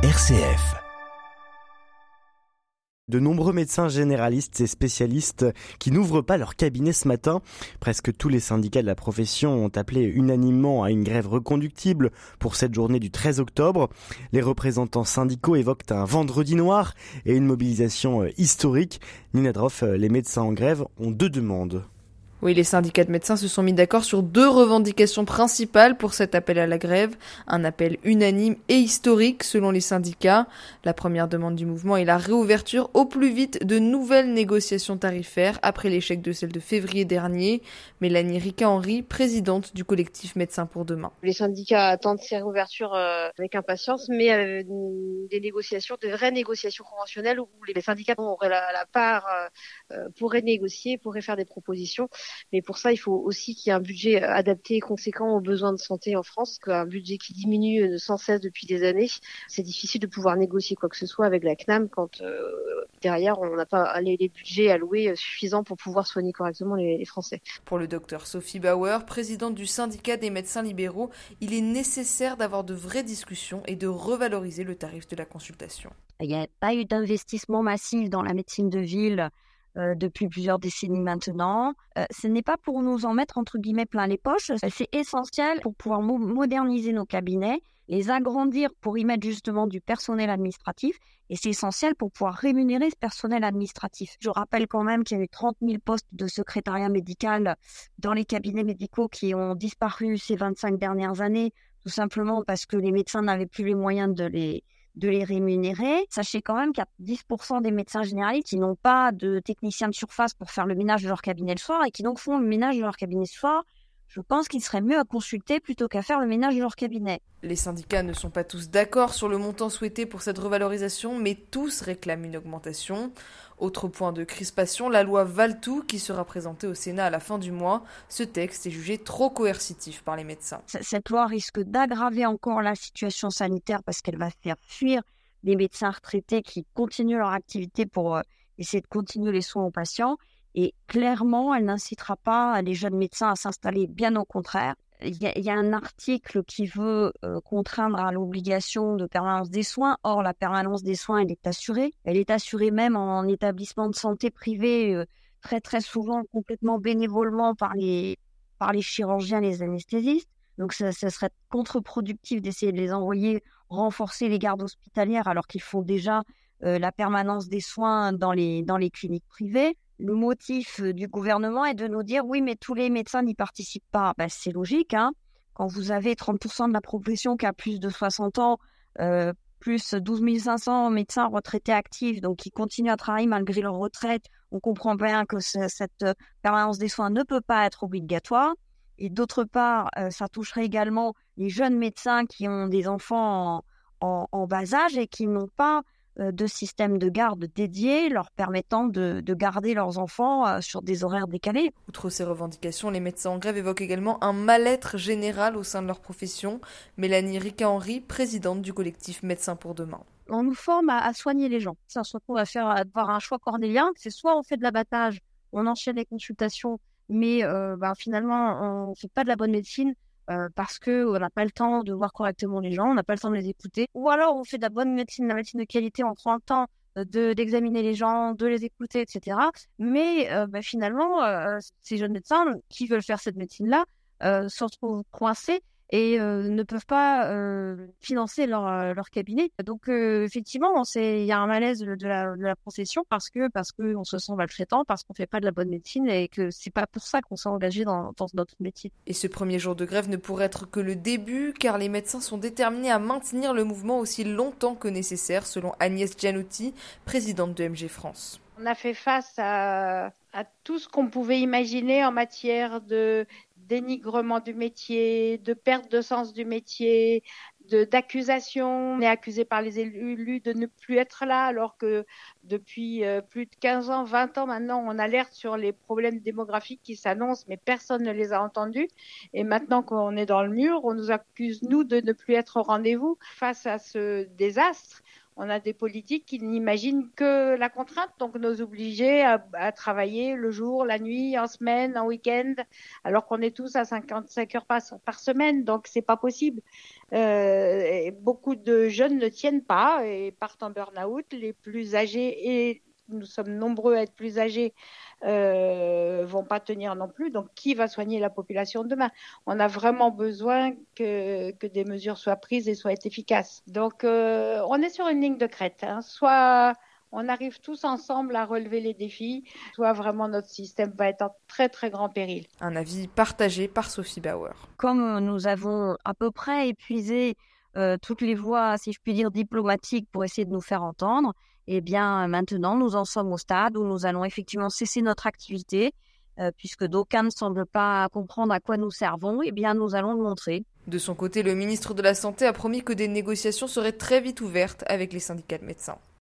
RCF. De nombreux médecins généralistes et spécialistes qui n'ouvrent pas leur cabinet ce matin. Presque tous les syndicats de la profession ont appelé unanimement à une grève reconductible pour cette journée du 13 octobre. Les représentants syndicaux évoquent un vendredi noir et une mobilisation historique. Nina Droff, les médecins en grève ont deux demandes. Oui, les syndicats de médecins se sont mis d'accord sur deux revendications principales pour cet appel à la grève. Un appel unanime et historique selon les syndicats. La première demande du mouvement est la réouverture au plus vite de nouvelles négociations tarifaires après l'échec de celle de février dernier. Mélanie Rica-Henry, présidente du collectif Médecins pour demain. Les syndicats attendent ces réouvertures euh, avec impatience, mais euh, des négociations, de vraies négociations conventionnelles où les syndicats auraient la, part, euh, pourraient négocier, pourraient faire des propositions. Mais pour ça, il faut aussi qu'il y ait un budget euh, adapté et conséquent aux besoins de santé en France, qu'un budget qui diminue euh, sans cesse depuis des années. C'est difficile de pouvoir négocier quoi que ce soit avec la CNAM quand euh, derrière on n'a pas les, budgets alloués suffisants pour pouvoir soigner correctement les, les Français. Pour le docteur Sophie Bauer, présidente du syndicat des médecins libéraux, il est nécessaire d'avoir de vraies discussions et de revaloriser le tarif de la consultation. Il n'y a pas eu d'investissement massif dans la médecine de ville euh, depuis plusieurs décennies maintenant. Euh, ce n'est pas pour nous en mettre entre guillemets plein les poches, c'est essentiel pour pouvoir moderniser nos cabinets, les agrandir pour y mettre justement du personnel administratif et c'est essentiel pour pouvoir rémunérer ce personnel administratif. Je rappelle quand même qu'il y a eu 30 000 postes de secrétariat médical dans les cabinets médicaux qui ont disparu ces 25 dernières années, tout simplement parce que les médecins n'avaient plus les moyens de les, de les rémunérer. Sachez quand même qu'il y a 10% des médecins généralistes qui n'ont pas de technicien de surface pour faire le ménage de leur cabinet le soir et qui donc font le ménage de leur cabinet le soir. Je pense qu'il serait mieux à consulter plutôt qu'à faire le ménage de leur cabinet. Les syndicats ne sont pas tous d'accord sur le montant souhaité pour cette revalorisation, mais tous réclament une augmentation. Autre point de crispation, la loi Valtou qui sera présentée au Sénat à la fin du mois. Ce texte est jugé trop coercitif par les médecins. Cette loi risque d'aggraver encore la situation sanitaire parce qu'elle va faire fuir les médecins retraités qui continuent leur activité pour euh, essayer de continuer les soins aux patients. Et clairement, elle n'incitera pas les jeunes médecins à s'installer, bien au contraire il y, a un article qui veut euh, contraindre à l'obligation de permanence des soins. Or, la permanence des soins, elle est assurée. Elle est assurée même en établissement de santé privé, euh, très très souvent complètement bénévolement par les, par les chirurgiens, les anesthésistes. Donc, ce serait contre-productif d'essayer de les envoyer renforcer les gardes hospitalières alors qu'ils font déjà euh, la permanence des soins dans les, dans les cliniques privées le motif euh, du gouvernement est de nous dire oui, mais tous les médecins n'y participent pas. Ben, c'est logique. Hein Quand vous avez 30% de la profession qui a plus de 60 ans, euh, plus 12 500 médecins retraités actifs, donc qui continuent à travailler malgré leur retraite, on comprend bien que cette euh, permanence des soins ne peut pas être obligatoire. Et d'autre part, ça toucherait également les jeunes médecins qui ont des enfants en, bas âge et qui n'ont pas de systèmes de garde dédiés leur permettant de, garder leurs enfants euh, sur des horaires décalés. Outre ces revendications, les médecins en grève évoquent également un mal-être général au sein de leur profession. Mélanie Rica-Henry, présidente du collectif Médecins pour demain on nous forme à, soigner les gens. C'est un choix qu'on va faire, avoir un choix cornélien. C'est soit on fait de l'abattage, on enchaîne les consultations, mais euh, ben, finalement on ne fait pas de la bonne médecine. Euh, parce que on n'a pas le temps de voir correctement les gens, on n'a pas le temps de les écouter. Ou alors on fait de la bonne médecine, de la médecine de qualité, on prend le temps euh, de d'examiner les gens, de les écouter, etc. Mais euh, bah, finalement, ces jeunes médecins qui veulent faire cette médecine-là se retrouvent coincés et euh, ne peuvent pas euh, financer leur, euh, leur cabinet. Donc effectivement, il y a un malaise de la, de la profession parce que parce que on se sent maltraitant, parce qu'on fait pas de la bonne médecine et que c'est pas pour ça qu'on s'est engagé dans, dans notre métier. Et ce premier jour de grève ne pourrait être que le début, car les médecins sont déterminés à maintenir le mouvement aussi longtemps que nécessaire, selon Agnès Gianotti, présidente de MG France. On a fait face à, à tout ce qu'on pouvait imaginer en matière de dénigrement du métier, de perte de sens du métier, d'accusation. On est accusé par les élus de ne plus être là, alors que depuis euh, plus de 15 ans, 20 ans maintenant, on alerte sur les problèmes démographiques qui s'annoncent, mais personne ne les a entendus. Et maintenant qu'on est dans le mur, on nous accuse, nous, de ne plus être au rendez-vous face à ce désastre on a des politiques qui n'imaginent que la contrainte, donc nous obliger à, travailler le jour, la nuit, en semaine, en week-end, alors qu'on est tous à 55 heures par, semaine, donc c'est pas possible. Euh, beaucoup de jeunes ne tiennent pas et partent en burn-out. Les plus âgés et nous sommes nombreux à être plus âgés euh, vont pas tenir non plus. Donc, qui va soigner la population demain? On a vraiment besoin que, que, des mesures soient prises et soient efficaces. Donc, euh, on est sur une ligne de crête. Hein. Soit on arrive tous ensemble à relever les défis, soit vraiment notre système va être en très très grand péril. Un avis partagé par Sophie Bauer. Comme nous avons à peu près épuisé euh, toutes les voies, si je puis dire, diplomatiques pour essayer de nous faire entendre, eh bien, maintenant, nous en sommes au stade où nous allons effectivement cesser notre activité, euh, puisque d'aucuns ne semblent pas comprendre à quoi nous servons. Eh bien, nous allons le montrer. De son côté, le ministre de la Santé a promis que des négociations seraient très vite ouvertes avec les syndicats de médecins.